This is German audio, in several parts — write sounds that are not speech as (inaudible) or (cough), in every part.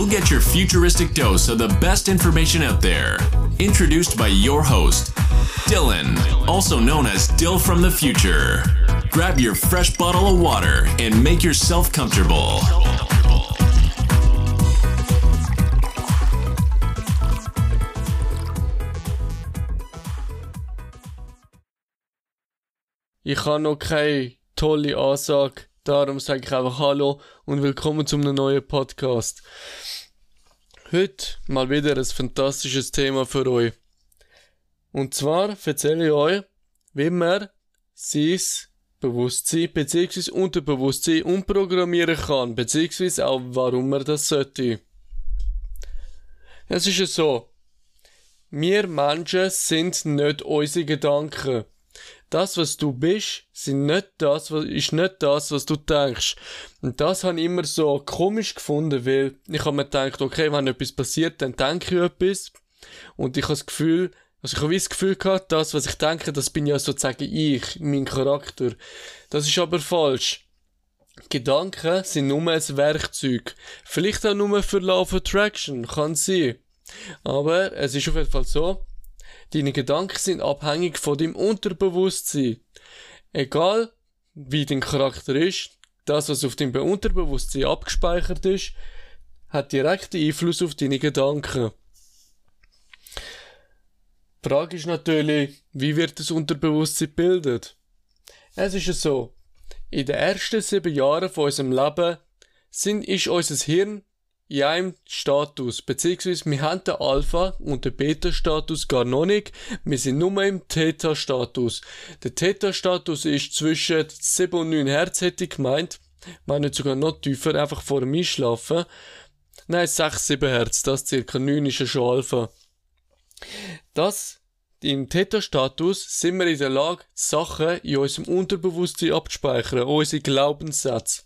you'll get your futuristic dose of the best information out there. Introduced by your host, Dylan, also known as Dill from the future. Grab your fresh bottle of water and make yourself comfortable. Ich habe noch keine tolle Ansage, darum sage ich einfach Hallo und willkommen zu einem neuen Podcast. Heute mal wieder ein fantastisches Thema für euch. Und zwar erzähle ich euch, wie man sein Bewusstsein bzw. Unterbewusstsein umprogrammieren kann, beziehungsweise auch warum man das sollte. Es ist ja so, wir Menschen sind nicht unsere Gedanken das, was du bist, sind nicht das, was, ist nicht das, was du denkst. Und das habe ich immer so komisch gefunden, weil ich habe mir gedacht, okay, wenn etwas passiert, dann denke ich etwas. Und ich habe das Gefühl, also ich habe das Gefühl gehabt, das, was ich denke, das bin ja sozusagen ich, mein Charakter. Das ist aber falsch. Gedanken sind nur ein Werkzeug. Vielleicht auch nur für Love Attraction, kann sein. Aber es ist auf jeden Fall so, Deine Gedanken sind abhängig von deinem Unterbewusstsein. Egal, wie dein Charakter ist, das, was auf deinem Unterbewusstsein abgespeichert ist, hat direkten Einfluss auf deine Gedanken. Die Frage ist natürlich, wie wird das Unterbewusstsein gebildet? Es ist ja so, in den ersten sieben Jahren von unserem Leben sind, ist unser Hirn in einem Status, beziehungsweise wir haben den Alpha- und den Beta-Status gar noch nicht. Wir sind nur im Theta-Status. Der Theta-Status ist zwischen 7 und 9 Hertz, hätte ich gemeint. Meine sogar noch tiefer, einfach vor dem Einschlafen. Nein, 6, 7 Hertz, das circa 9 ist ja schon Alpha. Das, im Theta-Status sind wir in der Lage, Sachen in unserem Unterbewusstsein abzuspeichern, unsere Glaubenssätze.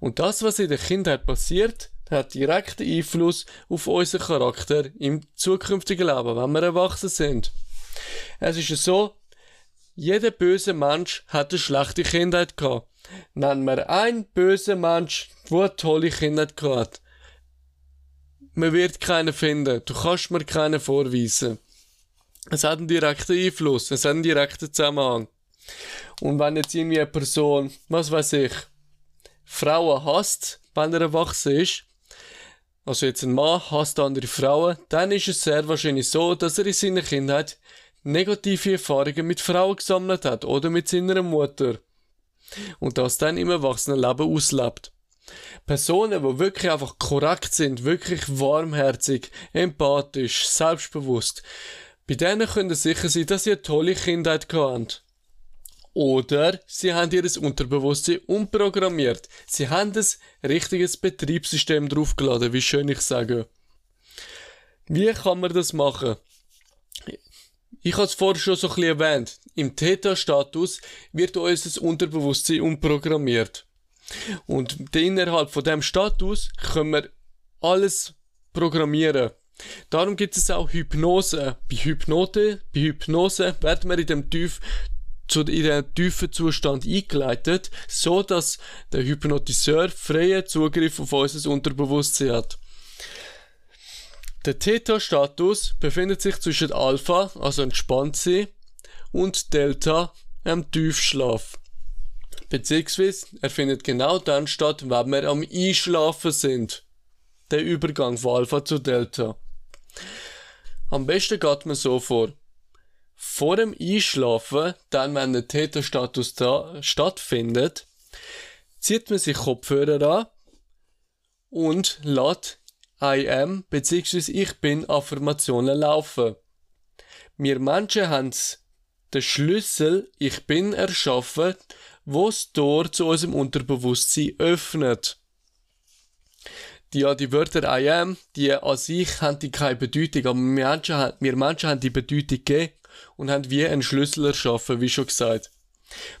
Und das, was in der Kindheit passiert, hat direkten Einfluss auf unseren Charakter im zukünftigen Leben, wenn wir erwachsen sind. Es ist so, jeder böse Mensch hat eine schlechte Kindheit gehabt. Nennen wir einen bösen Mensch, der eine tolle Kindheit gehabt hat. Man wird keinen finden. Du kannst mir keinen vorweisen. Es hat einen direkten Einfluss. Es hat einen direkten Zusammenhang. Und wenn jetzt irgendwie eine Person, was weiß ich, Frauen hasst, wenn er erwachsen ist, also jetzt ein Mann hasst andere Frauen, dann ist es sehr wahrscheinlich so, dass er in seiner Kindheit negative Erfahrungen mit Frauen gesammelt hat oder mit seiner Mutter. Und das dann im Erwachsenenleben auslebt. Personen, die wirklich einfach korrekt sind, wirklich warmherzig, empathisch, selbstbewusst, bei denen können sicher sein, dass sie eine tolle Kindheit hatten. Oder sie haben ihr Unterbewusstsein umprogrammiert. Sie haben ein richtiges Betriebssystem draufgeladen, wie schön ich sage. Wie kann man das machen? Ich habe es vorher schon so ein bisschen erwähnt. Im Theta-Status wird unser Unterbewusstsein umprogrammiert. Und innerhalb von dem Status können wir alles programmieren. Darum gibt es auch Hypnose. Bei Hypnote, bei Hypnose werden wir in dem tief zu, den tiefen Zustand eingeleitet, so dass der Hypnotiseur freien Zugriff auf unser Unterbewusstsein hat. Der Theta-Status befindet sich zwischen Alpha, also entspannt sein, und Delta, am Tiefschlaf. Beziehungsweise er findet genau dann statt, wenn wir am Einschlafen sind. Der Übergang von Alpha zu Delta. Am besten geht man so vor vor dem Einschlafen, dann wenn der Täterstatus stattfindet, zieht man sich Kopfhörer an und lässt I am bzw. ich bin Affirmationen laufen. Wir Menschen haben den Schlüssel ich bin erschaffen, wo das Tor zu unserem Unterbewusstsein öffnet. Die, ja, die Wörter I am, die an sich haben die keine Bedeutung, aber wir Menschen, wir Menschen haben die Bedeutung gegeben und haben wie einen Schlüssel erschaffen, wie schon gesagt.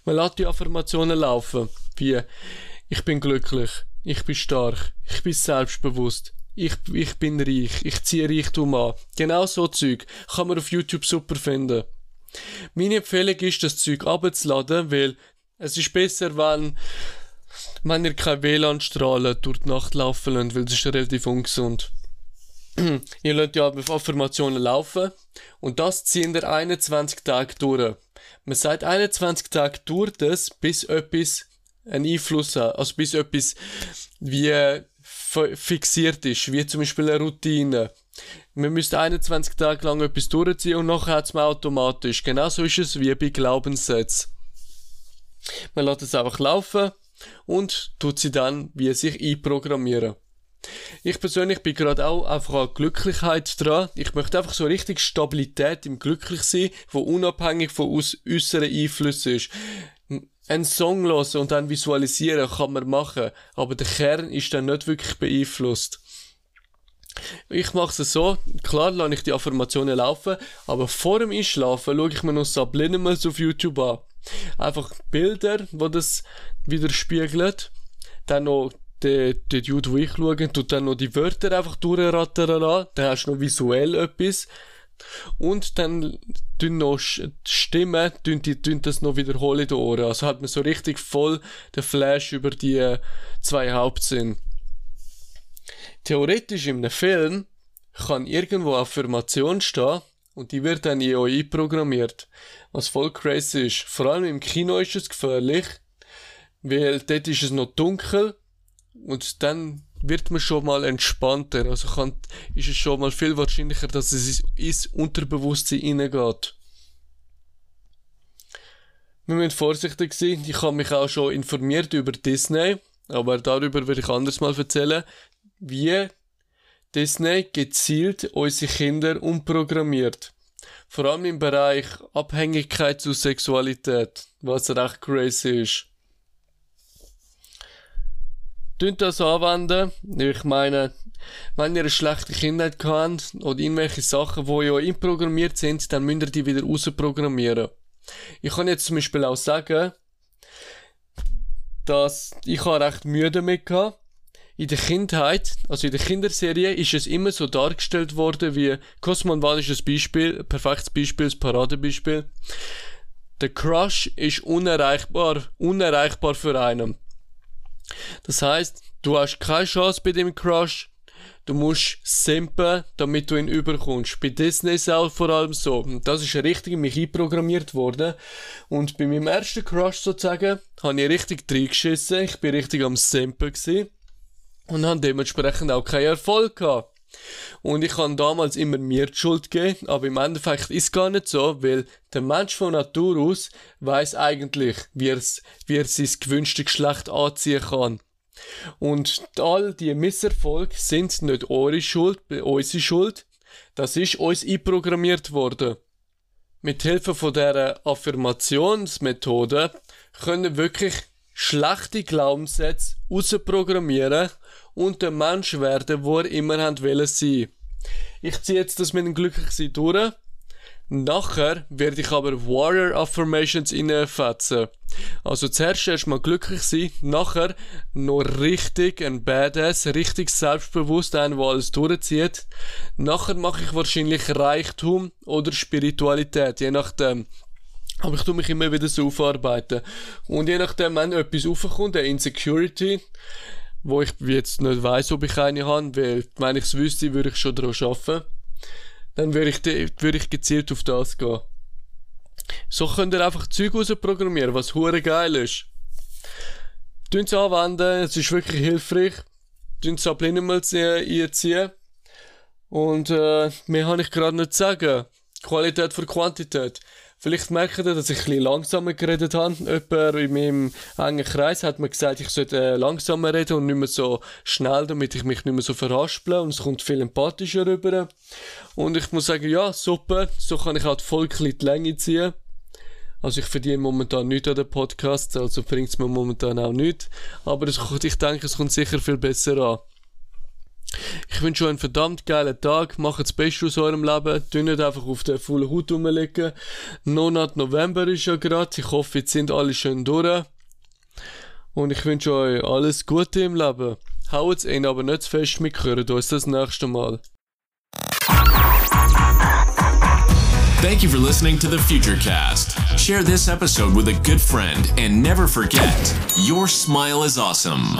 Man lässt die Affirmationen laufen, wie ich bin glücklich, ich bin stark, ich bin selbstbewusst, ich, ich bin reich, ich ziehe Reichtum an. Genau so Zeug kann man auf YouTube super finden. Meine Empfehlung ist, das Zeug abzuladen, weil es ist besser, wenn wenn ihr keine WLAN-Strahlen durch die Nacht laufen lasst, weil das ist relativ ungesund. (clears throat) ihr lasst ja Affirmationen laufen und das ziehen ihr 21 Tage durch. Man sagt 21 Tage durch das, bis etwas einen Einfluss hat, also bis etwas wie fixiert ist, wie zum Beispiel eine Routine. Man müsste 21 Tage lang etwas durchziehen und nachher hat es man automatisch. Genauso ist es wie bei Glaubenssätzen. Man lässt es einfach laufen und tut sie dann wie sich einprogrammieren. Ich persönlich bin gerade auch einfach an Glücklichkeit dran. Ich möchte einfach so richtig Stabilität im Glücklichsein, wo unabhängig von äußeren Einflüssen ist. Ein Song hören und dann visualisieren kann man machen, aber der Kern ist dann nicht wirklich beeinflusst. Ich mache es so, klar lasse ich die Affirmationen laufen, aber vor dem Einschlafen schaue ich mir noch Subliminals auf YouTube an. Einfach Bilder, wo das widerspiegelt. Dann noch der, der Dude, wo ich schaue, tut dann noch die Wörter einfach durchrattern lassen. Dann hast du noch visuell etwas. Und dann tun noch Stimmen, tun, die, tun das noch wiederholen in den Ohren. Also hat man so richtig voll den Flash über die äh, zwei Hauptsinn. Theoretisch in einem Film kann irgendwo Affirmation stehen und die wird dann in euch einprogrammiert. Was voll crazy ist. Vor allem im Kino ist es gefährlich, weil dort ist es noch dunkel und dann wird man schon mal entspannter. Also kann, ist es schon mal viel wahrscheinlicher, dass es ins Unterbewusstsein hineingeht. Wir müssen vorsichtig sein. Ich habe mich auch schon informiert über Disney, aber darüber werde ich anders mal erzählen, wie Disney gezielt unsere Kinder umprogrammiert. Vor allem im Bereich Abhängigkeit zu Sexualität, was recht crazy ist. Tönt das anwenden. Ich meine, wenn ihr eine schlechte Kindheit habt oder irgendwelche Sachen, die ja inprogrammiert sind, dann müsst ihr die wieder rausprogrammieren. Ich kann jetzt zum Beispiel auch sagen, dass ich recht Mühe damit hatte. In der Kindheit, also in der Kinderserie, ist es immer so dargestellt worden wie Cosmo Wall ist ein Beispiel, perfektes Beispiel, ein Paradebeispiel. Der Crush ist unerreichbar, unerreichbar für einen. Das heißt, du hast keine Chance bei dem Crush. Du musst simpen, damit du ihn überkommst. Bei Disney ist auch vor allem so. Das ist richtig in mich einprogrammiert worden. Und bei meinem ersten Crush sozusagen, habe ich richtig reingeschissen. Ich bin richtig am Simpen gewesen. Und habe dementsprechend auch keinen Erfolg gehabt. Und ich kann damals immer mir die Schuld geben, aber im Endeffekt ist es gar nicht so, weil der Mensch von Natur aus weiß eigentlich, wie er, wie er sein gewünschtes Geschlecht anziehen kann. Und all die Misserfolge sind nicht eure Schuld, unsere Schuld. Das ist uns einprogrammiert worden. Mit Hilfe von der Affirmationsmethode können wirklich schlechte Glaubenssätze rausprogrammieren und der Mensch werden, wo er immer haben wollen sein. Ich ziehe jetzt das mit dem Glücklichsein durch. Nachher werde ich aber Warrior Affirmations reinfetzen. Also zuerst erstmal glücklich sein, nachher noch richtig ein Badass, richtig selbstbewusst ein, der alles durchzieht. Nachher mache ich wahrscheinlich Reichtum oder Spiritualität, je nachdem. Aber ich tue mich immer wieder so aufarbeiten. Und je nachdem, wenn etwas aufkommt, der Insecurity, wo ich jetzt nicht weiß, ob ich eine habe, weil wenn ich es wüsste, würde ich schon daran arbeiten. Dann würde ich, würde ich gezielt auf das gehen. So könnt ihr einfach Zeug rausprogrammieren, was hure geil ist. Tun es anwenden, es ist wirklich hilfreich. Tun es Subliminals einziehen. Und äh, mehr habe ich gerade nicht zu sagen. Qualität für Quantität. Vielleicht merkt ihr, dass ich bisschen langsamer geredet habe. Jemand in meinem engen Kreis hat mir gesagt, ich sollte äh, langsamer reden und nicht mehr so schnell, damit ich mich nicht mehr so verhasple und es kommt viel empathischer rüber. Und ich muss sagen, ja, super, so kann ich halt voll die Länge ziehen. Also ich verdiene momentan nichts an den Podcast, also bringt es mir momentan auch nichts. Aber ich denke, es kommt sicher viel besser an. Ich wünsche euch einen verdammt geilen Tag. Macht das Beste aus eurem Leben. Tun nicht einfach auf der vollen Haut rumliegen. Monat November ist ja gerade. Ich hoffe, jetzt sind alle schön durch. Und ich wünsche euch alles Gute im Leben. Haut's ihn aber nicht zu fest. Wir hören uns das nächste Mal. Thank you for listening to the Futurecast. Share this episode with a good friend and never forget your smile is awesome.